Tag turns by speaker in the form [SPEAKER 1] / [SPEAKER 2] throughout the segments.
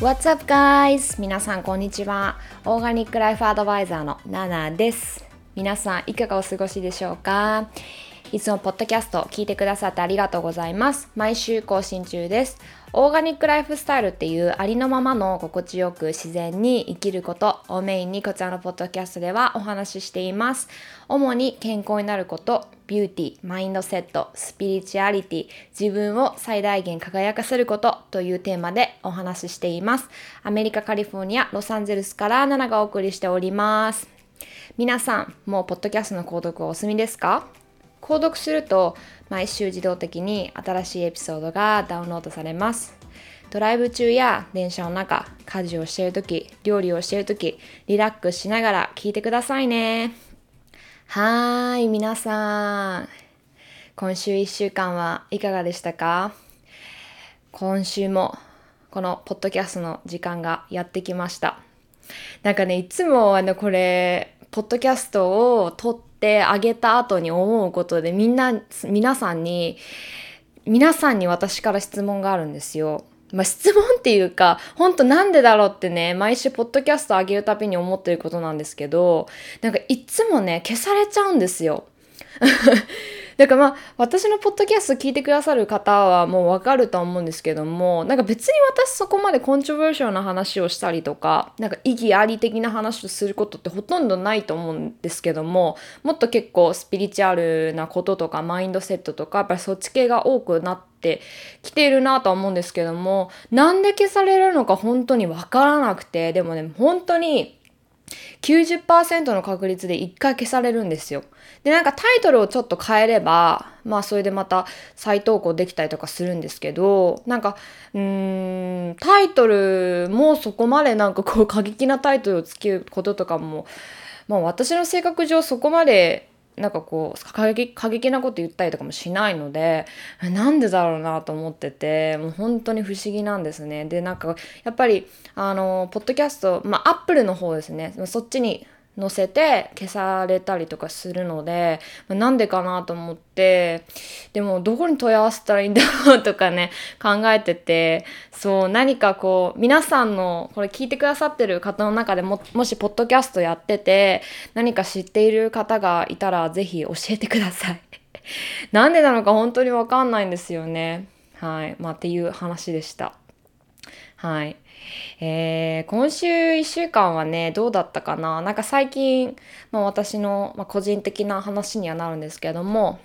[SPEAKER 1] What's up guys? 皆さんこんにちは。オーガニックライフアドバイザーのナナです。皆さんいかがお過ごしでしょうか？いつもポッドキャスト聞いてくださってありがとうございます。毎週更新中です。オーガニックライフスタイルっていうありのままの心地よく自然に生きることをメインにこちらのポッドキャストではお話ししています。主に健康になること、ビューティー、マインドセット、スピリチュアリティ、自分を最大限輝かせることというテーマでお話ししています。アメリカ・カリフォルニア、ロサンゼルスからナナがお送りしております。皆さん、もうポッドキャストの購読お済みですか？購読すると毎週自動的に新しいエピソードがダウンロードされます。ドライブ中や電車の中、家事をしているとき、料理をしているとき、リラックスしながら聞いてくださいね。はーい、皆さん。今週1週間はいかがでしたか？今週もこのポッドキャストの時間がやってきました。なんかね、いつもあのこれ、ポッドキャストを撮ってあげた後に思うことでみんな、皆さんに、皆さんに私から質問があるんですよ。まあ、質問っていうか、ほんとなんでだろうってね、毎週ポッドキャスト上げるたびに思ってることなんですけど、なんかいつもね、消されちゃうんですよ。だからまあ、私のポッドキャスト聞いてくださる方はもうわかると思うんですけども、なんか別に私そこまでコントロバーシャルな話をしたりとか、なんか意義あり的な話をすることってほとんどないと思うんですけども、もっと結構スピリチュアルなこととかマインドセットとか、やっぱりそっち系が多くなってきているなとは思うんですけども、なんで消されるのか本当にわからなくて、でもね、本当に90%の確率で1回消されるんですよ。で、なんかタイトルをちょっと変えれば、まあそれでまた再投稿できたりとかするんですけど、なんか、うーん、タイトルもそこまでなんかこう過激なタイトルをつけることとかも、まあ私の性格上そこまでなんかこう過激過激なこと言ったりとかもしないのでなんでだろうなと思っててもう本当に不思議なんですね。でなんかやっぱりあのポッドキャストまあアップルの方ですね。そっちに載せて消されたりとかするので、まあ、なんでかなと思って、でもどこに問い合わせたらいいんだろうとかね、考えてて、そう、何かこう、皆さんの、これ聞いてくださってる方の中でも、もしポッドキャストやってて、何か知っている方がいたらぜひ教えてください。なんでなのか本当にわかんないんですよね。はい。まあっていう話でした。はい。えー、今週1週間はね、どうだったかな？なんか最近、まあ、私の、まあ、個人的な話にはなるんですけども、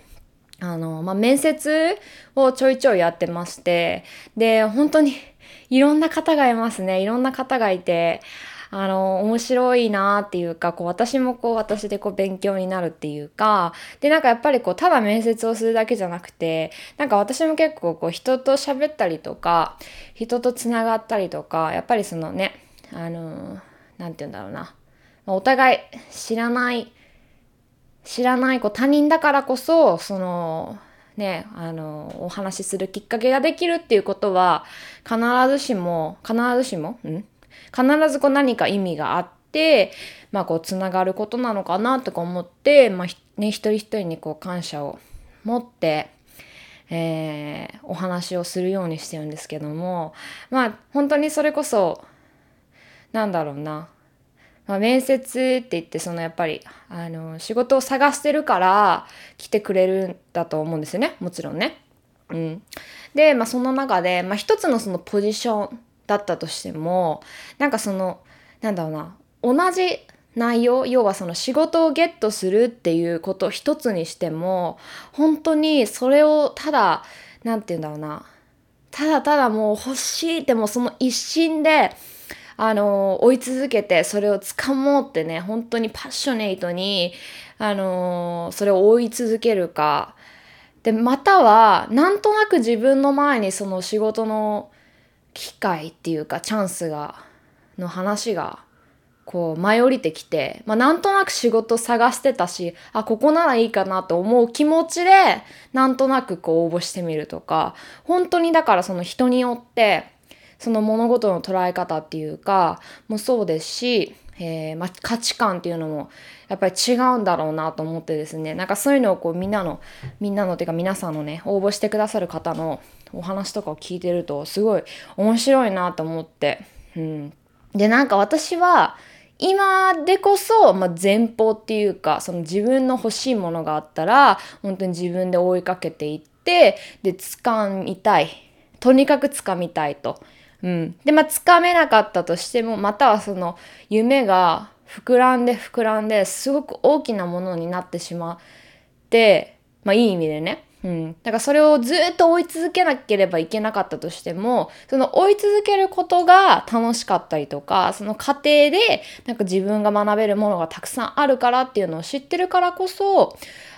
[SPEAKER 1] あの、まあ、面接をちょいちょいやってまして、で、本当にいろんな方がいますね。いろんな方がいて、あの、面白いなっていうか、こう、私もこう、私でこう、勉強になるっていうか、で、なんかやっぱりこう、ただ面接をするだけじゃなくて、なんか私も結構こう、人と喋ったりとか、人と繋がったりとか、やっぱりそのね、あの、なんて言うんだろうな。お互い知らない、知らないこう他人だからこそ、その、ね、あの、お話しするきっかけができるっていうことは、必ずしも、必ずしも、ん必ずこう何か意味があって、まあこうつながることなのかなとか思って、まあね、一人一人にこう感謝を持って、えー、お話をするようにしてるんですけども、まあ本当にそれこそ、なんだろうな、まあ、面接って言ってそのやっぱりあの仕事を探してるから来てくれるんだと思うんですよねもちろんね。うん、で、まあ、その中で、まあ、一つのそのポジションだったとしてもなんかそのなんだろうな同じ内容要はその仕事をゲットするっていうこと一つにしても本当にそれをただ何て言うんだろうなただただもう欲しいってもうその一心であの追い続けてそれを掴もうってね本当にパッショネイトにあのそれを追い続けるか。でまたはなんとなく自分の前にその仕事の機会っていうかチャンスがの話がこう舞い降りてきて、まあ、なんとなく仕事探してたしあここならいいかなと思う気持ちでなんとなくこう応募してみるとか本当にだからその人によってその物事の捉え方っていうかもそうですし、えーまあ、価値観っていうのもやっぱり違うんだろうなと思ってですねなんかそういうのをこうみんなのみんなのっていうか皆さんのね応募してくださる方のお話とかを聞いてるとすごい面白いなと思って。うん、でなんか私は今でこそ、まあ、前方っていうかその自分の欲しいものがあったら本当に自分で追いかけていってで掴みたい。とにかく掴みたいと。うん、でまあ掴めなかったとしてもまたはその夢が膨らんで膨らんですごく大きなものになってしまってまあいい意味でね。うん。だからそれをずっと追い続けなければいけなかったとしても、その追い続けることが楽しかったりとか、その過程でなんか自分が学べるものがたくさんあるからっていうのを知ってるからこそ、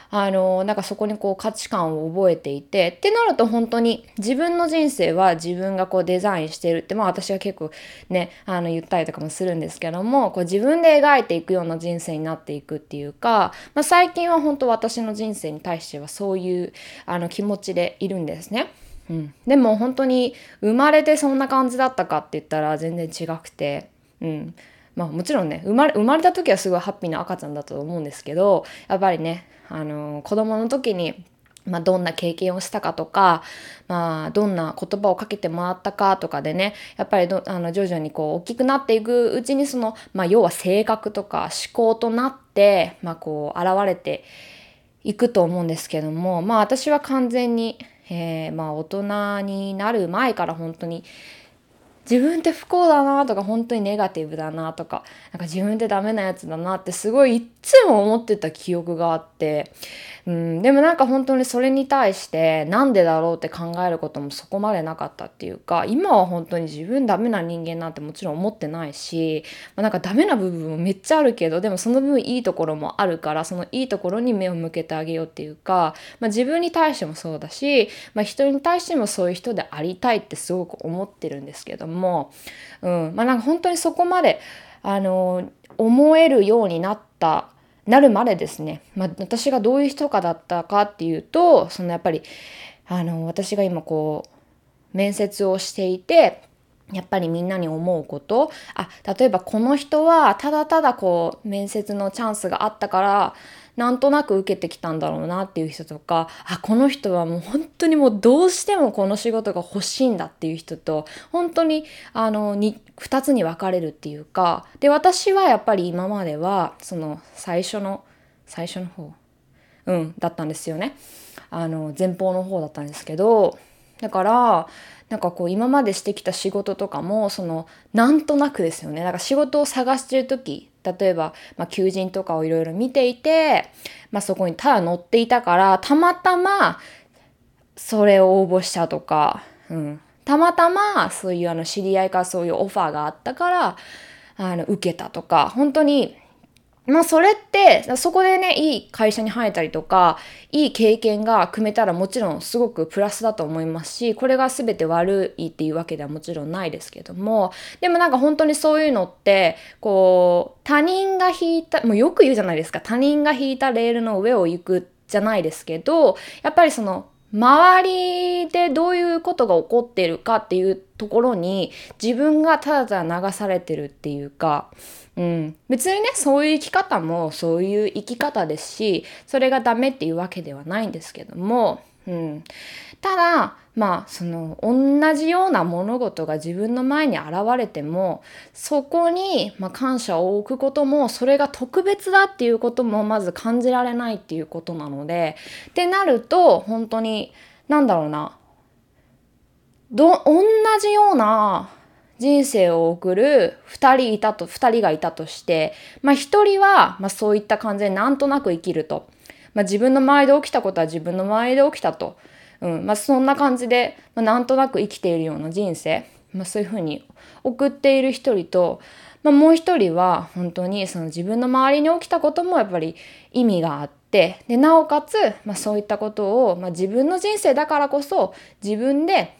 [SPEAKER 1] あの、なんかそこにこう価値観を覚えていて、ってなると本当に自分の人生は自分がこうデザインしてるって、まあ私は結構ね、あの言ったりとかもするんですけども、こう自分で描いていくような人生になっていくっていうか、まあ最近は本当私の人生に対してはそういうあの気持ちでいるんですね。うん、でも本当に生まれてそんな感じだったかって言ったら全然違くて、うん、まあもちろんね生まれ生まれた時はすごいハッピーな赤ちゃんだと思うんですけどやっぱりねあの子供の時にまあ、どんな経験をしたかとか、まあ、どんな言葉をかけてもらったかとかでねやっぱりあの徐々にこう大きくなっていくうちにその、まあ、要は性格とか思考となって、まあ、こう現れていくと思うんですけどもまあ私は完全に、えー、まあ大人になる前から本当に自分って不幸だなとか本当にネガティブだなとかなんか自分ってダメなやつだなってすごいいっつも思ってた記憶があってうん、でもなんか本当にそれに対してなんでだろうって考えることもそこまでなかったっていうか今は本当に自分ダメな人間なんてもちろん思ってないし、まあ、なんかダメな部分もめっちゃあるけどでもその分いいところもあるからそのいいところに目を向けてあげようっていうか、まあ、自分に対してもそうだし、まあ、人に対してもそういう人でありたいってすごく思ってるんですけども、うん。まあ、なんか本当にそこまであの思えるようになったなるまでですね、まあ、私がどういう人かだったかっていうとそのやっぱりあの私が今こう面接をしていてやっぱりみんなに思うこと。あ例えばこの人はただただこう面接のチャンスがあったからなんとなく受けてきたんだろうなっていう人とかあこの人はもう本当にもうどうしてもこの仕事が欲しいんだっていう人と本当にあのに2つに分かれるっていうかで私はやっぱり今まではその最初の最初の方うんだったんですよね。あの前方の方だったんですけどだからなんかこう今までしてきた仕事とかもそのなんとなくですよね。だから仕事を探してる時例えば、まあ、求人とかをいろいろ見ていて、まあ、そこにただ乗っていたからたまたまそれを応募したとか、うん、たまたまそういうあの知り合いからそういうオファーがあったからあの受けたとか本当にまあそれって、そこでね、いい会社に入ったりとか、いい経験が組めたらもちろんすごくプラスだと思いますし、これが全て悪いっていうわけではもちろんないですけども、でもなんか本当にそういうのって、こう、他人が引いた、もうよく言うじゃないですか、他人が引いたレールの上を行くじゃないですけど、やっぱりその、周りでどういうことが起こっているかっていうところに自分がただただ流されてるっていうか、うん、別にねそういう生き方もそういう生き方ですしそれがダメっていうわけではないんですけども、うん、ただまあその同じような物事が自分の前に現れてもそこに、まあ、感謝を置くこともそれが特別だっていうこともまず感じられないっていうことなのでってなると本当に何だろうなど同じような人生を送る2人いたと、2人がいたとして、まあ1人は、まあそういった感じでなんとなく生きると。まあ自分の周りで起きたことは自分の周りで起きたと。うん、まあそんな感じで、まあ、なんとなく生きているような人生、まあそういうふうに送っている一人と、まあもう一人は本当にその自分の周りに起きたこともやっぱり意味があって、で、なおかつ、まあそういったことを、まあ自分の人生だからこそ自分で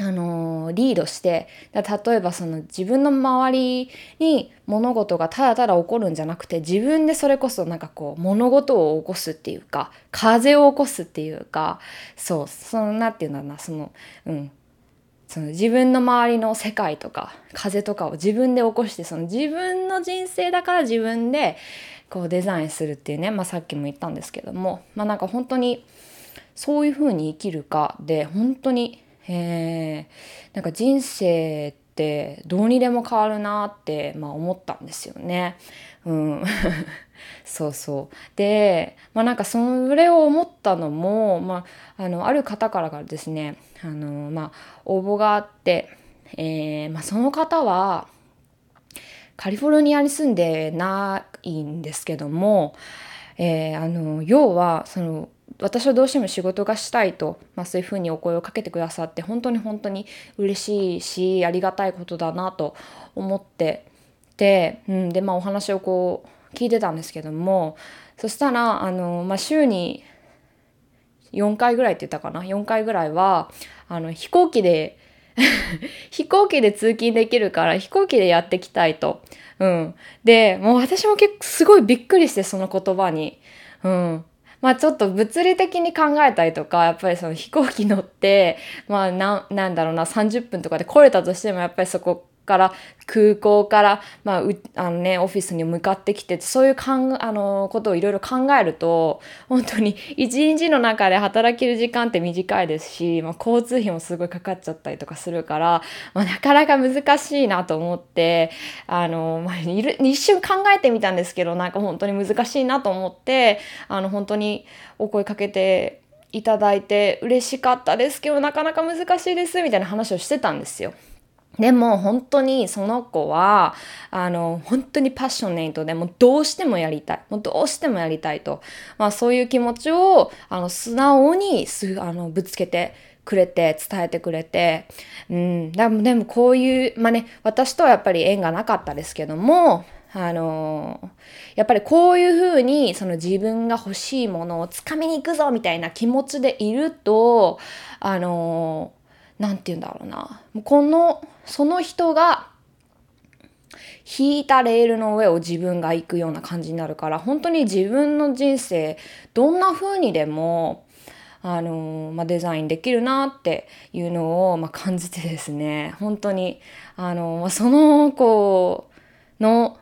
[SPEAKER 1] あのー、リードして例えばその自分の周りに物事がただただ起こるんじゃなくて自分でそれこそなんかこう物事を起こすっていうか風を起こすっていうかそうそんなっていうのはなそのうん。その自分の周りの世界とか風とかを自分で起こしてその自分の人生だから自分でこうデザインするっていうね、まあ、さっきも言ったんですけどもまあなんか本当にそういうふうに生きるかで本当にえ、なんか人生っってどうにでも変わるなって、まあ、思ったんですよね。うん、そうそう。で、まあ、なんかそれを思ったのも、まあ、あのある方からがですねあの、まあ、応募があって、えーまあ、その方はカリフォルニアに住んでないんですけども、えー、あの要はその私はどうしても仕事がしたいと、まあ、そういうふうにお声をかけてくださって本当に本当に嬉しいしありがたいことだなと思ってて、うん、でまあお話をこう聞いてたんですけどもそしたらあの、まあ、週に4回ぐらいって言ったかな？4回ぐらいはあの飛行機で 飛行機で通勤できるから飛行機でやってきたいと。うん。で、もう私も結構すごいびっくりしてその言葉に。うん。まあちょっと物理的に考えたりとか、やっぱりその飛行機乗って、まあな、なんだろうな、30分とかで来れたとしても、やっぱりそこから空港から、まあ、あのね、オフィスに向かってきてそういうかんあのことをいろいろ考えると本当に一日の中で働ける時間って短いですし、まあ、交通費もすごいかかっちゃったりとかするから、まあ、なかなか難しいなと思ってあの、まあ、一瞬考えてみたんですけどなんか本当に難しいなと思ってあの本当にお声かけていただいて嬉しかったですけどなかなか難しいですみたいな話をしてたんですよ。でも本当にその子は、あの、本当にパッションネイトでもうどうしてもやりたい。もうどうしてもやりたいと。まあそういう気持ちを、あの、素直にす、あの、ぶつけてくれて、伝えてくれて。うん。でも、でもこういう、まあね、私とはやっぱり縁がなかったですけども、あのやっぱりこういうふうにその自分が欲しいものをつかみに行くぞみたいな気持ちでいると、あの何て言うんだろうな。この、その人が引いたレールの上を自分が行くような感じになるから、本当に自分の人生、どんな風にでも、あのまあ、デザインできるなっていうのを、まあ、感じてですね、本当に、あのまあその子の、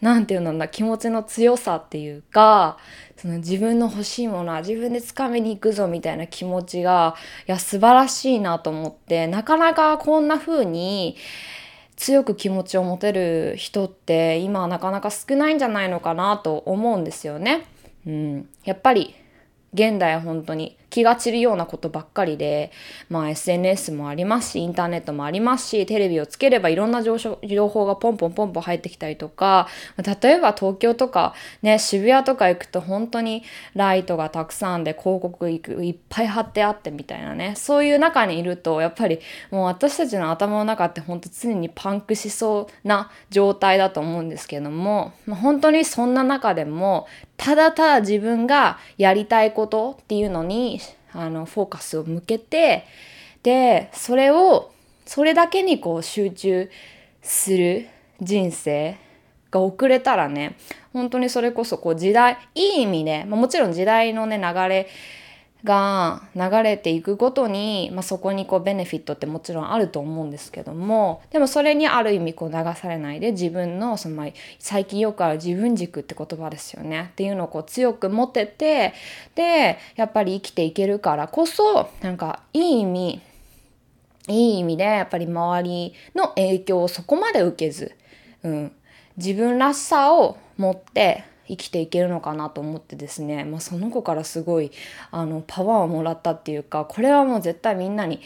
[SPEAKER 1] なんていうのだ、気持ちの強さっていうか、その自分の欲しいものは自分で掴みに行くぞみたいな気持ちが、いや、素晴らしいなと思って、なかなかこんな風に強く気持ちを持てる人って今はなかなか少ないんじゃないのかなと思うんですよね。うん。やっぱり現代は本当に気が散るようなことばっかりで、まあ SNS もありますし、インターネットもありますし、テレビをつければいろんな情報がポンポンポンポン入ってきたりとか、例えば東京とかね、渋谷とか行くと本当にライトがたくさんで広告いっぱい貼ってあってみたいなね、そういう中にいると、やっぱりもう私たちの頭の中って本当常にパンクしそうな状態だと思うんですけども、まあ、本当にそんな中でも、ただただ自分がやりたいことっていうのにあのフォーカスを向けてでそれをそれだけにこう集中する人生が遅れたらね本当にそれこそこう時代いい意味で、まあ、もちろん時代のね流れが流れていくごとに、まあ、そこにこうベネフィットってもちろんあると思うんですけどもでもそれにある意味こう流されないで自分のその、最近よくある自分軸って言葉ですよね。っていうのをこう強く持ててでやっぱり生きていけるからこそなんかいい意味いい意味でやっぱり周りの影響をそこまで受けず、うん、自分らしさを持って生きていけるのかなと思ってですね、まあ、その子からすごいあのパワーをもらったっていうかこれはもう絶対みんなに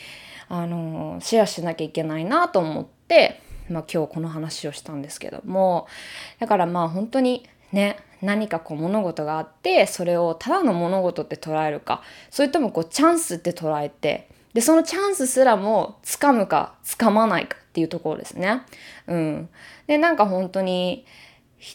[SPEAKER 1] あのシェアしなきゃいけないなと思って、まあ、今日この話をしたんですけどもだからまあ本当にね何かこう物事があってそれをただの物事って捉えるかそれともこうチャンスって捉えてでそのチャンスすらも掴むか掴まないかっていうところですね。うん、でなんか本当に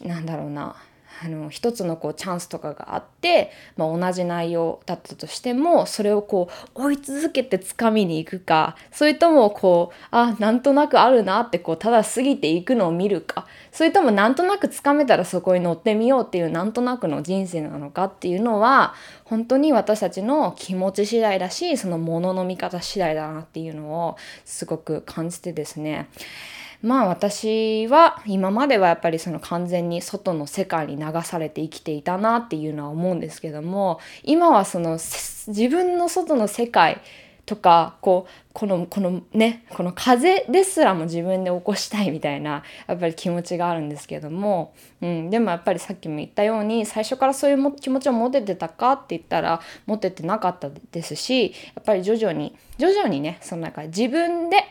[SPEAKER 1] なんだろうなあの一つのこうチャンスとかがあって、まあ、同じ内容だったとしてもそれをこう追い続けて掴みに行くかそれともこうあなんとなくあるなってこうただ過ぎていくのを見るかそれともなんとなく掴めたらそこに乗ってみようっていうなんとなくの人生なのかっていうのは本当に私たちの気持ち次第だしそのものの見方次第だなっていうのをすごく感じてですね。まあ私は今まではやっぱりその完全に外の世界に流されて生きていたなっていうのは思うんですけども今はその自分の外の世界とかこうこのこのねこの風ですらも自分で起こしたいみたいなやっぱり気持ちがあるんですけども、うん、でもやっぱりさっきも言ったように最初からそういう気持ちを持ててたかって言ったら持ててなかったですしやっぱり徐々に徐々にねその中自分で、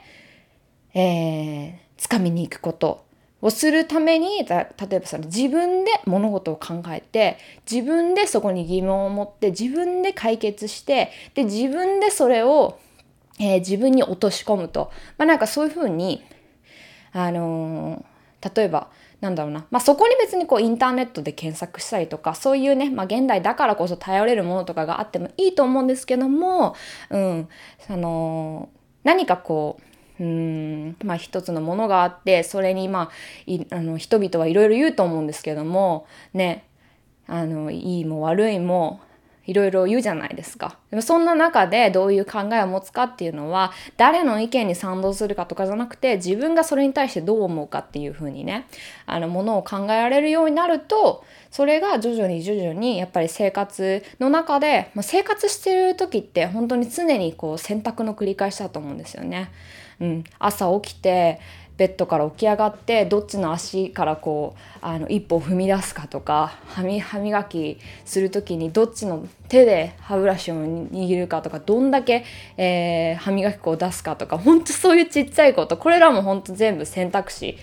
[SPEAKER 1] えー、掴みに行くことをするために例えばその自分で物事を考えて自分でそこに疑問を持って自分で解決してで自分でそれを、えー、自分に落とし込むと、まあ、なんかそういうふうに、あのー、例えばなんだろうな、まあ、そこに別にこうインターネットで検索したりとかそういうね、まあ、現代だからこそ頼れるものとかがあってもいいと思うんですけども、うん、あの、何かこううんまあ一つのものがあってそれにまああの人々はいろいろ言うと思うんですけどもねあのいいも悪いもいろいろ言うじゃないですか。でもそんな中でどういう考えを持つかっていうのは誰の意見に賛同するかとかじゃなくて自分がそれに対してどう思うかっていうふうにねあのものを考えられるようになるとそれが徐々に徐々にやっぱり生活の中で、まあ、生活してる時って本当に常にこう選択の繰り返しだと思うんですよね。うん、朝起きてベッドから起き上がってどっちの足からこうあの一歩踏み出すかとか歯磨きする時にどっちの手で歯ブラシを握るかとかどんだけ、えー、歯磨き粉を出すかとかほんとそういうちっちゃいこと。これらもほんと全部選択肢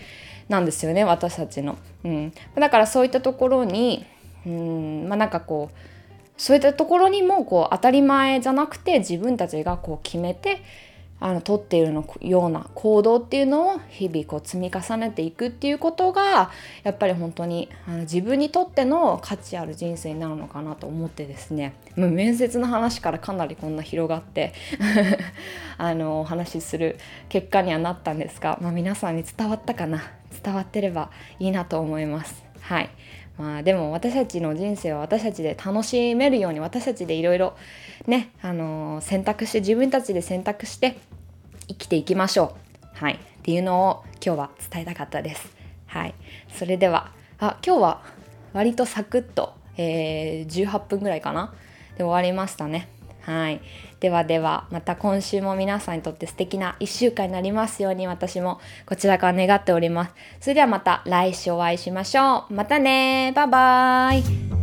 [SPEAKER 1] なんですよね私たちの。うん、だからそういったところにうんまあなんかこうそういったところにもこう当たり前じゃなくて自分たちがこう決めてあの取っているのような行動っていうのを日々こう積み重ねていくっていうことがやっぱり本当にあの自分にとっての価値ある人生になるのかなと思ってですねもう面接の話からかなりこんな広がって あのお話しする結果にはなったんですが、まあ、皆さんに伝わったかな？伝わってればいいなと思います。はいまあでも私たちの人生は私たちで楽しめるように私たちでいろいろね、あのー、選択して自分たちで選択して生きていきましょう。はい。っていうのを今日は伝えたかったです。はい。それでは、あ、今日は割とサクッと、えー、18分ぐらいかなで終わりましたね。はい。ではでは、また今週も皆さんにとって素敵な1週間になりますように私もこちらから願っております。それではまた来週お会いしましょう。またねバイバーイ